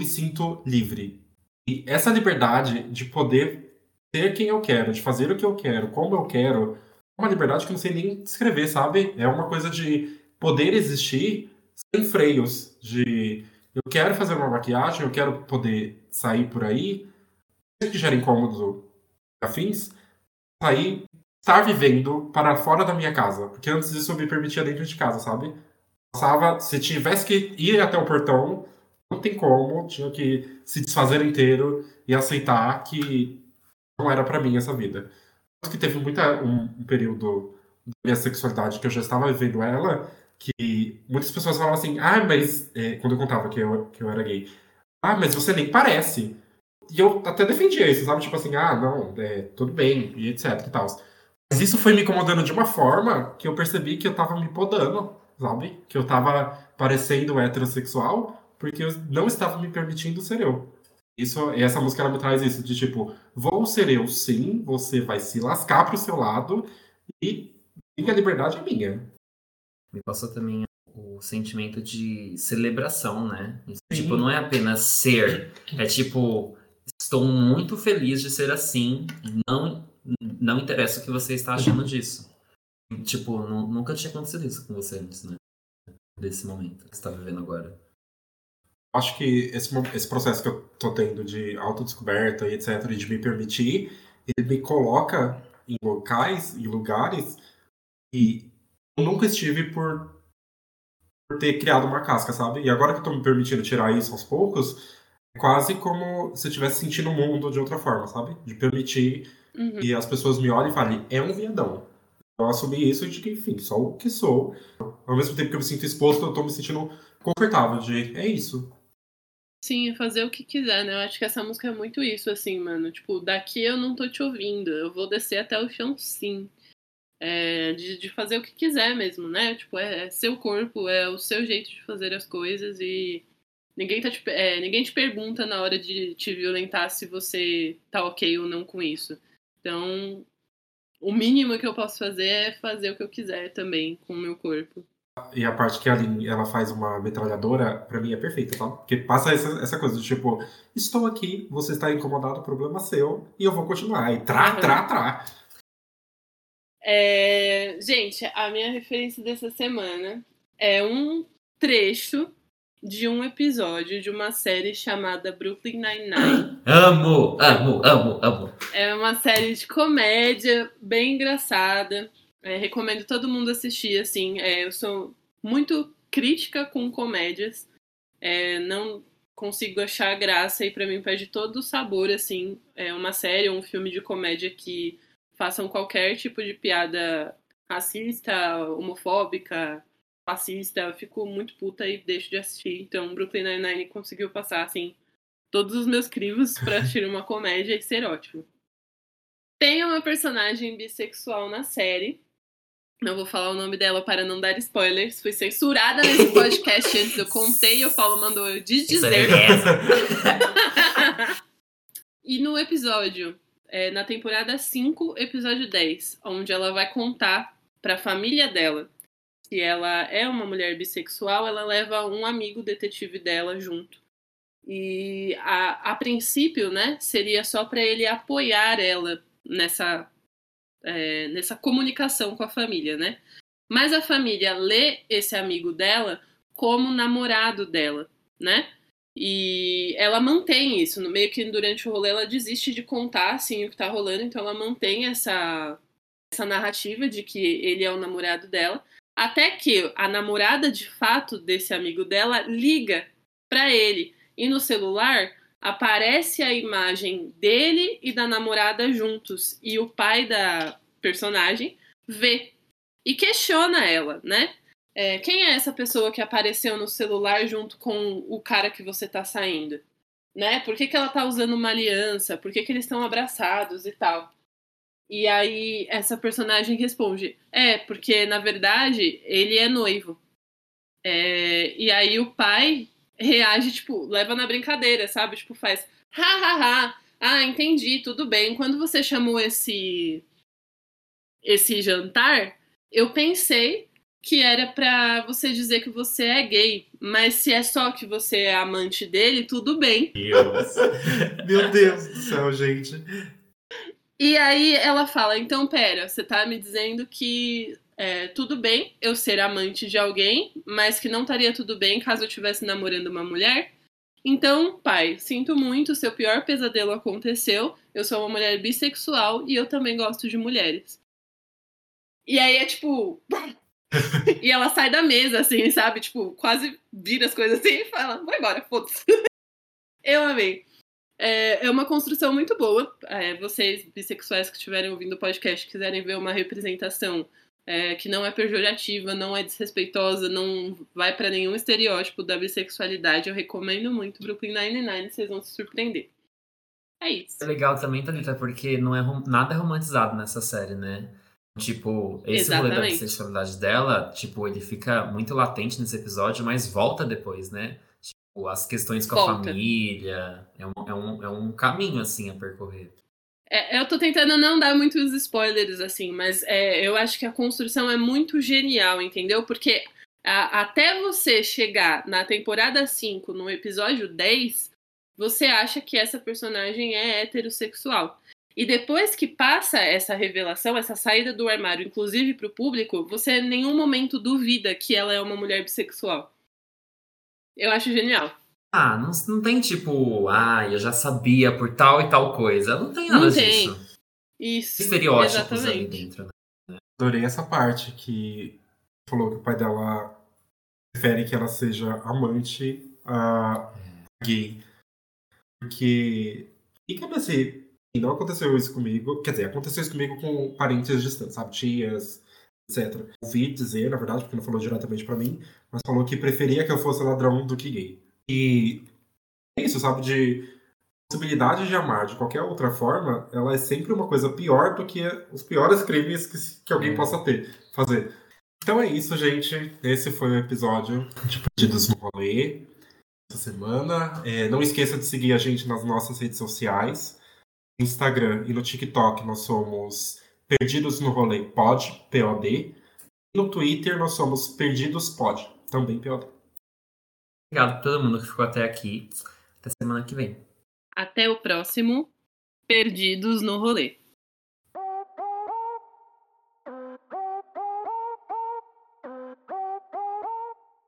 me sinto livre. E essa liberdade de poder ser quem eu quero, de fazer o que eu quero, como eu quero, é uma liberdade que eu não sei nem descrever, sabe? É uma coisa de poder existir sem freios, de eu quero fazer uma maquiagem, eu quero poder sair por aí, que gera incômodo afins, sair, estar vivendo para fora da minha casa. Porque antes disso eu me permitia dentro de casa, sabe? Passava, se tivesse que ir até o portão, não tem como, tinha que se desfazer inteiro e aceitar que não era para mim essa vida. Que teve muita, um, um período da minha sexualidade que eu já estava vivendo ela, que muitas pessoas falavam assim, ah, mas. É, quando eu contava que eu, que eu era gay, ah, mas você nem parece. E eu até defendia isso, sabe? Tipo assim, ah, não, é, tudo bem, e etc e tal. Mas isso foi me incomodando de uma forma que eu percebi que eu tava me podando, sabe? Que eu tava parecendo heterossexual porque eu não estava me permitindo ser eu. Isso, e essa música ela me traz isso, de tipo, vou ser eu sim, você vai se lascar pro seu lado e minha liberdade é minha. Me passou também o sentimento de celebração, né? Tipo, não é apenas ser, é tipo, estou muito feliz de ser assim, não, não interessa o que você está achando disso. Tipo, nunca tinha acontecido isso com você antes, né? Desse momento que você está vivendo agora acho que esse, esse processo que eu tô tendo de autodescoberta e etc, e de me permitir, ele me coloca em locais, em lugares e eu nunca estive por, por ter criado uma casca, sabe? E agora que eu tô me permitindo tirar isso aos poucos, é quase como se eu estivesse sentindo o mundo de outra forma, sabe? De permitir uhum. que as pessoas me olhem e falem, é um viadão. Eu assumi isso de que, enfim, sou o que sou. Ao mesmo tempo que eu me sinto exposto, eu tô me sentindo confortável de, é isso. Sim, fazer o que quiser, né? Eu acho que essa música é muito isso, assim, mano. Tipo, daqui eu não tô te ouvindo, eu vou descer até o chão, sim. É, de, de fazer o que quiser mesmo, né? Tipo, é, é, seu corpo, é o seu jeito de fazer as coisas e ninguém, tá te, é, ninguém te pergunta na hora de te violentar se você tá ok ou não com isso. Então, o mínimo que eu posso fazer é fazer o que eu quiser também com o meu corpo. E a parte que a Lin, ela faz uma metralhadora, pra mim é perfeita, tá? Porque passa essa, essa coisa de tipo, estou aqui, você está incomodado, problema seu, e eu vou continuar. E trá, uhum. trá, trá. É, gente, a minha referência dessa semana é um trecho de um episódio de uma série chamada Brooklyn Nine-Nine. Amo, amo, amo, amo. É uma série de comédia bem engraçada. É, recomendo todo mundo assistir, assim. É, eu sou muito crítica com comédias. É, não consigo achar graça e para mim perde todo o sabor, assim. É uma série ou um filme de comédia que façam qualquer tipo de piada racista, homofóbica, fascista. Eu fico muito puta e deixo de assistir. Então, Brooklyn Nine-Nine conseguiu passar, assim, todos os meus crivos para assistir uma comédia e ser ótimo. Tem uma personagem bissexual na série, não vou falar o nome dela para não dar spoilers. Fui censurada nesse podcast antes. Eu contei e o Paulo mandou eu desdizer. e no episódio, é, na temporada 5, episódio 10, onde ela vai contar para a família dela que ela é uma mulher bissexual, ela leva um amigo detetive dela junto. E a, a princípio, né, seria só para ele apoiar ela nessa é, nessa comunicação com a família, né? Mas a família lê esse amigo dela como namorado dela, né? E ela mantém isso, no meio que durante o rolê ela desiste de contar assim o que tá rolando, então ela mantém essa essa narrativa de que ele é o namorado dela, até que a namorada de fato desse amigo dela liga para ele e no celular aparece a imagem dele e da namorada juntos e o pai da personagem vê e questiona ela, né? É, quem é essa pessoa que apareceu no celular junto com o cara que você tá saindo? Né? Por que, que ela tá usando uma aliança? Por que, que eles estão abraçados e tal? E aí essa personagem responde: É, porque na verdade ele é noivo. É, e aí o pai reage, tipo, leva na brincadeira, sabe? Tipo, faz, ha, ha, ha, ah, entendi, tudo bem. Quando você chamou esse esse jantar, eu pensei que era pra você dizer que você é gay, mas se é só que você é amante dele, tudo bem. Deus. Meu Deus do céu, gente. E aí ela fala: então, pera, você tá me dizendo que é, tudo bem eu ser amante de alguém, mas que não estaria tudo bem caso eu estivesse namorando uma mulher? Então, pai, sinto muito, seu pior pesadelo aconteceu. Eu sou uma mulher bissexual e eu também gosto de mulheres. E aí é tipo. e ela sai da mesa, assim, sabe? Tipo, quase vira as coisas assim e fala: vai embora, foda-se. eu amei. É, é uma construção muito boa. É, vocês, bissexuais que estiverem ouvindo o podcast, quiserem ver uma representação é, que não é pejorativa, não é desrespeitosa, não vai para nenhum estereótipo da bissexualidade, eu recomendo muito Brooklyn Nine-Nine, vocês vão se surpreender. É isso. É legal também, Thalita, porque não é nada é romantizado nessa série, né? Tipo, esse rolê da Exatamente. bissexualidade dela, tipo, ele fica muito latente nesse episódio, mas volta depois, né? As questões com a Volta. família. É um, é, um, é um caminho, assim, a percorrer. É, eu tô tentando não dar muitos spoilers, assim, mas é, eu acho que a construção é muito genial, entendeu? Porque a- até você chegar na temporada 5, no episódio 10, você acha que essa personagem é heterossexual. E depois que passa essa revelação, essa saída do armário, inclusive pro público, você em nenhum momento duvida que ela é uma mulher bissexual. Eu acho genial. Ah, não, não tem tipo, ah, eu já sabia por tal e tal coisa. Não tem nada Não tem. disso. Isso. Estereótipos ali exatamente. dentro, né? Adorei essa parte que falou que o pai dela prefere que ela seja amante a gay. Porque. E como assim? Não aconteceu isso comigo. Quer dizer, aconteceu isso comigo com parentes distantes, sabe? Tias, etc. Ouvi dizer, na verdade, porque não falou diretamente pra mim, mas falou que preferia que eu fosse ladrão do que gay. E é isso, sabe? De possibilidade de amar de qualquer outra forma, ela é sempre uma coisa pior do que os piores crimes que, que alguém É. possa ter, fazer. Então é isso, gente. Esse foi o episódio de Perdidos no Rolê essa semana. É, não esqueça de seguir a gente nas nossas redes sociais. No Instagram e no TikTok nós somos Perdidos no Rolê Pod, POD. E no Twitter nós somos Perdidos Pod, também POD. Obrigado a todo mundo que ficou até aqui. Até semana que vem. Até o próximo Perdidos no Rolê.